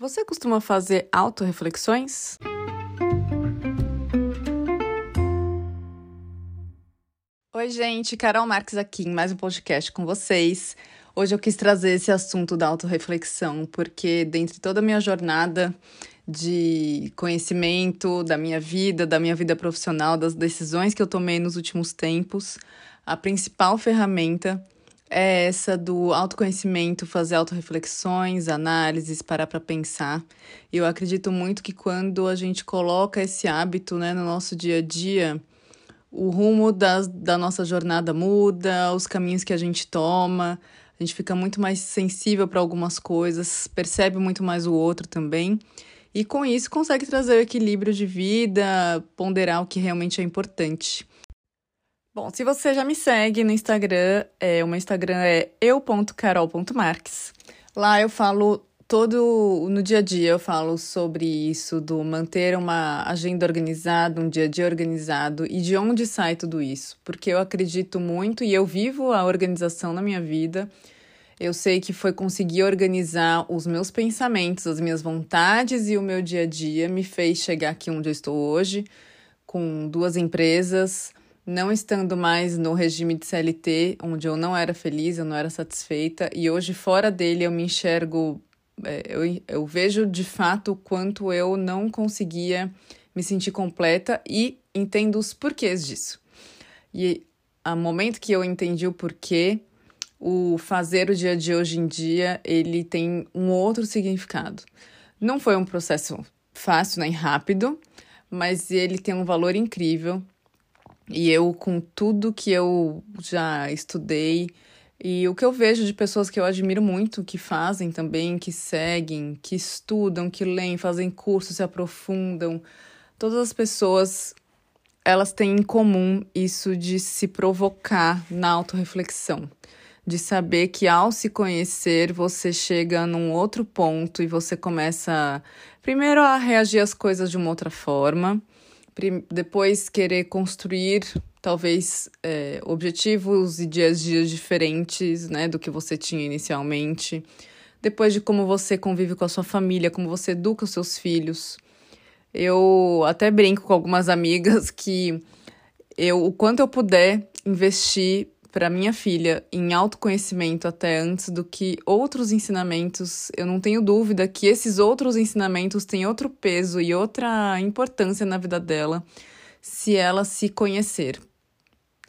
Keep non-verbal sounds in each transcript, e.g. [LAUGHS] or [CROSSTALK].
Você costuma fazer autorreflexões? Oi, gente, Carol Marques aqui em mais um podcast com vocês. Hoje eu quis trazer esse assunto da autorreflexão, porque dentre toda a minha jornada de conhecimento da minha vida, da minha vida profissional, das decisões que eu tomei nos últimos tempos, a principal ferramenta é essa do autoconhecimento, fazer autorreflexões, análises, parar para pensar. E eu acredito muito que quando a gente coloca esse hábito né, no nosso dia a dia, o rumo das, da nossa jornada muda, os caminhos que a gente toma, a gente fica muito mais sensível para algumas coisas, percebe muito mais o outro também. E com isso consegue trazer o equilíbrio de vida, ponderar o que realmente é importante. Bom, se você já me segue no Instagram, é, o meu Instagram é eu.carol.marques. Lá eu falo todo no dia a dia eu falo sobre isso do manter uma agenda organizada, um dia a dia organizado e de onde sai tudo isso, porque eu acredito muito e eu vivo a organização na minha vida. Eu sei que foi conseguir organizar os meus pensamentos, as minhas vontades e o meu dia a dia me fez chegar aqui onde eu estou hoje, com duas empresas, não estando mais no regime de CLT, onde eu não era feliz, eu não era satisfeita, e hoje fora dele eu me enxergo, é, eu, eu vejo de fato o quanto eu não conseguia me sentir completa e entendo os porquês disso. E a momento que eu entendi o porquê, o fazer o dia de hoje em dia, ele tem um outro significado. Não foi um processo fácil nem rápido, mas ele tem um valor incrível e eu, com tudo que eu já estudei e o que eu vejo de pessoas que eu admiro muito, que fazem também, que seguem, que estudam, que leem, fazem cursos, se aprofundam, todas as pessoas elas têm em comum isso de se provocar na autorreflexão, de saber que ao se conhecer você chega num outro ponto e você começa primeiro a reagir às coisas de uma outra forma depois querer construir talvez é, objetivos e dias dias diferentes né, do que você tinha inicialmente. Depois de como você convive com a sua família, como você educa os seus filhos. Eu até brinco com algumas [LAUGHS] amigas que eu, o quanto eu puder investir para minha filha em autoconhecimento até antes do que outros ensinamentos. Eu não tenho dúvida que esses outros ensinamentos têm outro peso e outra importância na vida dela se ela se conhecer.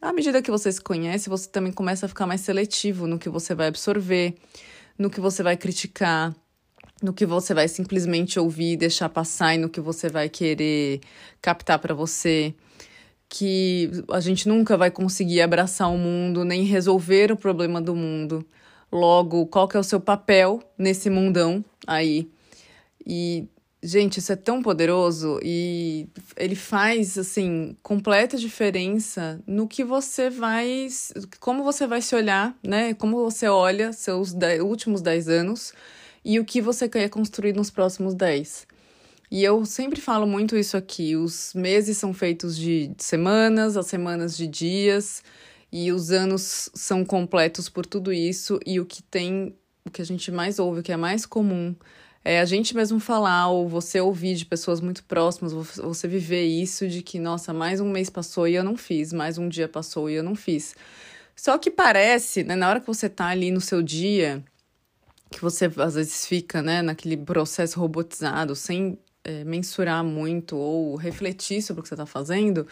À medida que você se conhece, você também começa a ficar mais seletivo no que você vai absorver, no que você vai criticar, no que você vai simplesmente ouvir, deixar passar e no que você vai querer captar para você que a gente nunca vai conseguir abraçar o mundo nem resolver o problema do mundo. Logo, qual que é o seu papel nesse mundão aí? E gente, isso é tão poderoso e ele faz assim completa diferença no que você vai, como você vai se olhar, né? Como você olha seus dez, últimos 10 anos e o que você quer construir nos próximos 10. E eu sempre falo muito isso aqui: os meses são feitos de semanas, as semanas de dias, e os anos são completos por tudo isso. E o que tem, o que a gente mais ouve, o que é mais comum, é a gente mesmo falar, ou você ouvir de pessoas muito próximas, você viver isso de que, nossa, mais um mês passou e eu não fiz, mais um dia passou e eu não fiz. Só que parece, né, na hora que você tá ali no seu dia, que você às vezes fica, né, naquele processo robotizado, sem é, mensurar muito ou refletir sobre o que você está fazendo,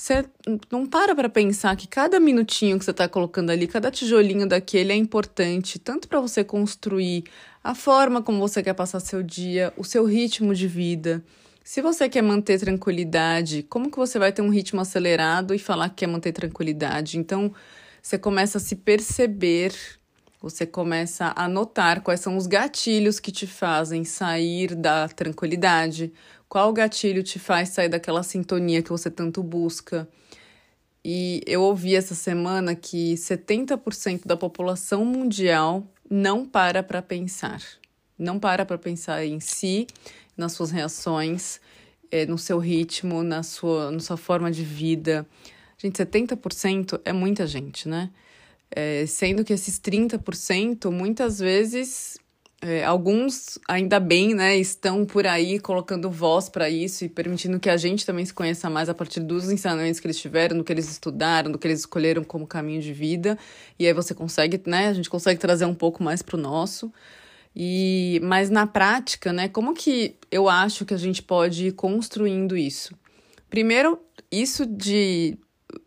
você não para para pensar que cada minutinho que você está colocando ali, cada tijolinho daquele é importante, tanto para você construir a forma como você quer passar seu dia, o seu ritmo de vida. Se você quer manter tranquilidade, como que você vai ter um ritmo acelerado e falar que quer manter tranquilidade? Então, você começa a se perceber você começa a notar quais são os gatilhos que te fazem sair da tranquilidade, qual gatilho te faz sair daquela sintonia que você tanto busca. E eu ouvi essa semana que 70% da população mundial não para para pensar. Não para para pensar em si, nas suas reações, eh, no seu ritmo, na sua, na sua forma de vida. Gente, 70% é muita gente, né? É, sendo que esses 30% muitas vezes é, alguns, ainda bem, né, estão por aí colocando voz para isso e permitindo que a gente também se conheça mais a partir dos ensinamentos que eles tiveram, do que eles estudaram, do que eles escolheram como caminho de vida. E aí você consegue, né, a gente consegue trazer um pouco mais para o nosso. E, mas na prática, né, como que eu acho que a gente pode ir construindo isso? Primeiro, isso de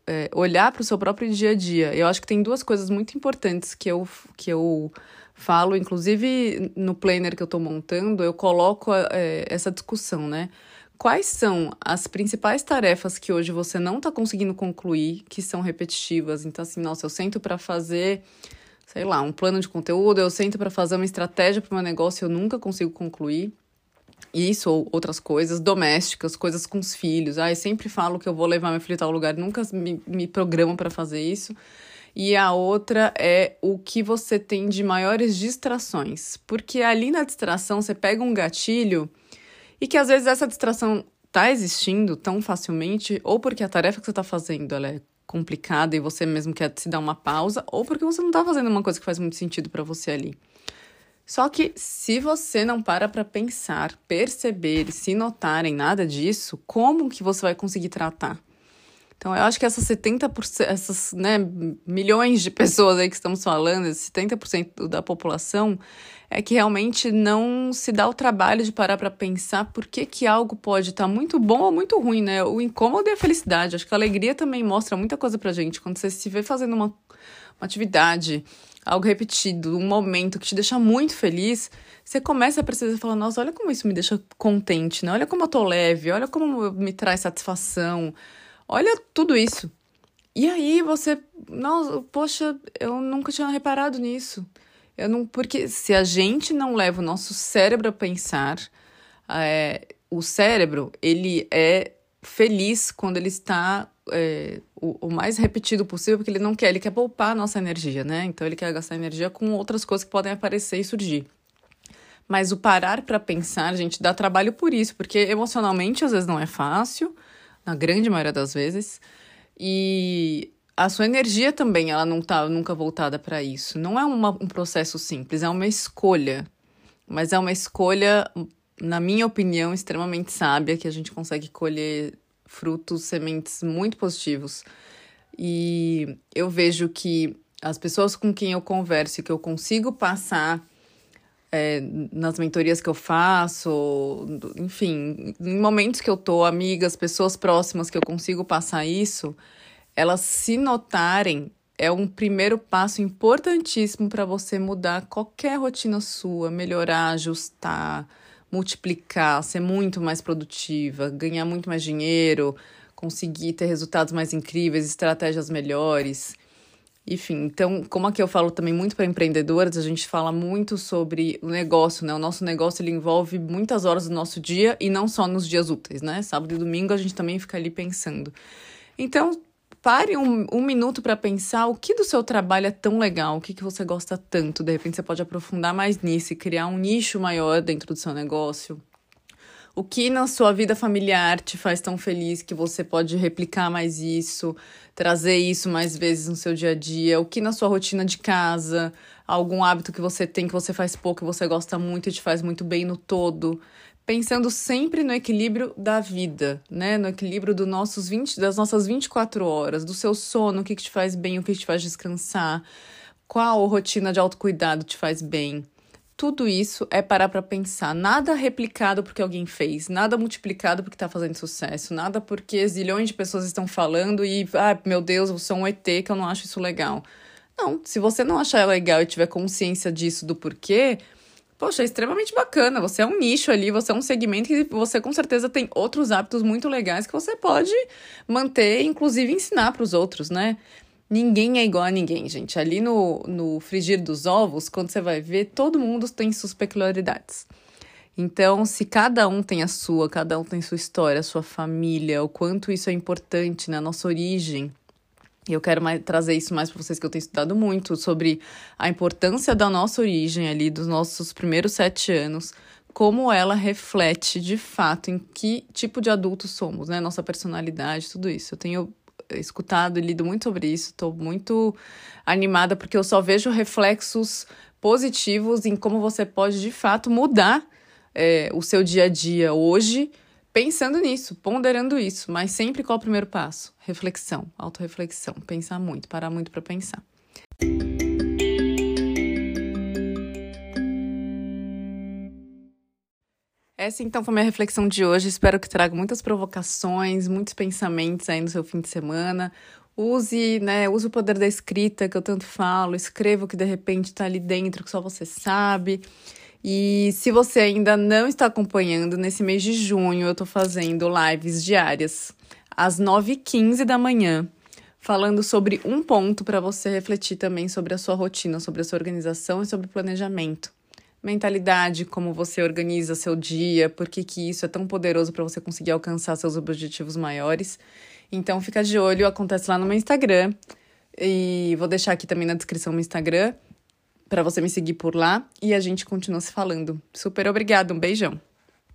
é, olhar para o seu próprio dia a dia. Eu acho que tem duas coisas muito importantes que eu, que eu falo, inclusive no planner que eu estou montando, eu coloco é, essa discussão, né? Quais são as principais tarefas que hoje você não está conseguindo concluir, que são repetitivas? Então, assim, nossa, eu sento para fazer, sei lá, um plano de conteúdo, eu sento para fazer uma estratégia para o meu negócio e eu nunca consigo concluir. Isso ou outras coisas domésticas, coisas com os filhos. Ah, eu sempre falo que eu vou levar meu filho a tal lugar, nunca me, me programo para fazer isso e a outra é o que você tem de maiores distrações. Porque ali na distração você pega um gatilho e que às vezes essa distração tá existindo tão facilmente, ou porque a tarefa que você está fazendo ela é complicada e você mesmo quer se dar uma pausa, ou porque você não está fazendo uma coisa que faz muito sentido para você ali. Só que se você não para para pensar, perceber e se notar em nada disso, como que você vai conseguir tratar? Então, eu acho que essas 70%, essas né, milhões de pessoas aí que estamos falando, 70% da população, é que realmente não se dá o trabalho de parar para pensar por que, que algo pode estar tá muito bom ou muito ruim, né? O incômodo e a felicidade. Acho que a alegria também mostra muita coisa pra gente. Quando você se vê fazendo uma, uma atividade, algo repetido, um momento que te deixa muito feliz, você começa a precisar falar, nossa, olha como isso me deixa contente, né? Olha como eu tô leve, olha como me traz satisfação. Olha tudo isso. E aí você, nossa, poxa, eu nunca tinha reparado nisso. Eu não, porque se a gente não leva o nosso cérebro a pensar, é, o cérebro ele é feliz quando ele está é, o, o, mais repetido possível, porque ele não quer, ele quer poupar a nossa energia, né? Então ele quer gastar energia com outras coisas que podem aparecer e surgir. Mas o parar para pensar, gente, dá trabalho por isso, porque emocionalmente às vezes não é fácil na grande maioria das vezes. E a sua energia também, ela não tá nunca voltada para isso. Não é uma, um processo simples, é uma escolha. Mas é uma escolha, na minha opinião, extremamente sábia, que a gente consegue colher frutos, sementes muito positivos. E eu vejo que as pessoas com quem eu converso, que eu consigo passar é, nas mentorias que eu faço, enfim, em momentos que eu tô, amigas, pessoas próximas que eu consigo passar isso, elas se notarem é um primeiro passo importantíssimo para você mudar qualquer rotina sua, melhorar, ajustar, multiplicar, ser muito mais produtiva, ganhar muito mais dinheiro, conseguir ter resultados mais incríveis, estratégias melhores. Enfim, então, como aqui eu falo também muito para empreendedoras, a gente fala muito sobre o negócio, né? O nosso negócio ele envolve muitas horas do nosso dia e não só nos dias úteis, né? Sábado e domingo a gente também fica ali pensando. Então, pare um, um minuto para pensar o que do seu trabalho é tão legal, o que, que você gosta tanto. De repente, você pode aprofundar mais nisso e criar um nicho maior dentro do seu negócio. O que na sua vida familiar te faz tão feliz que você pode replicar mais isso, trazer isso mais vezes no seu dia a dia? O que na sua rotina de casa, algum hábito que você tem que você faz pouco, que você gosta muito e te faz muito bem no todo? Pensando sempre no equilíbrio da vida, né? No equilíbrio do nossos 20, das nossas 24 horas, do seu sono, o que, que te faz bem, o que te faz descansar, qual rotina de autocuidado te faz bem tudo isso é parar para pensar. Nada replicado porque alguém fez, nada multiplicado porque está fazendo sucesso, nada porque zilhões de pessoas estão falando e, ah, meu Deus, eu sou um ET que eu não acho isso legal. Não, se você não achar legal e tiver consciência disso, do porquê, poxa, é extremamente bacana. Você é um nicho ali, você é um segmento que você com certeza tem outros hábitos muito legais que você pode manter, inclusive ensinar para os outros, né? Ninguém é igual a ninguém, gente. Ali no, no frigir dos ovos, quando você vai ver, todo mundo tem suas peculiaridades. Então, se cada um tem a sua, cada um tem sua história, sua família, o quanto isso é importante na nossa origem. E eu quero mais, trazer isso mais para vocês, que eu tenho estudado muito sobre a importância da nossa origem ali, dos nossos primeiros sete anos, como ela reflete de fato em que tipo de adulto somos, né? Nossa personalidade, tudo isso. Eu tenho escutado e lido muito sobre isso, estou muito animada porque eu só vejo reflexos positivos em como você pode de fato mudar é, o seu dia a dia hoje pensando nisso, ponderando isso, mas sempre qual é o primeiro passo? Reflexão, autorreflexão, pensar muito, parar muito para pensar. Essa então foi minha reflexão de hoje. Espero que traga muitas provocações, muitos pensamentos aí no seu fim de semana. Use, né, use o poder da escrita que eu tanto falo, escreva o que de repente está ali dentro que só você sabe. E se você ainda não está acompanhando, nesse mês de junho eu estou fazendo lives diárias às 9h15 da manhã, falando sobre um ponto para você refletir também sobre a sua rotina, sobre a sua organização e sobre planejamento. Mentalidade, como você organiza seu dia, por que, que isso é tão poderoso para você conseguir alcançar seus objetivos maiores. Então fica de olho, acontece lá no meu Instagram. E vou deixar aqui também na descrição o Instagram para você me seguir por lá e a gente continua se falando. Super obrigada, um beijão.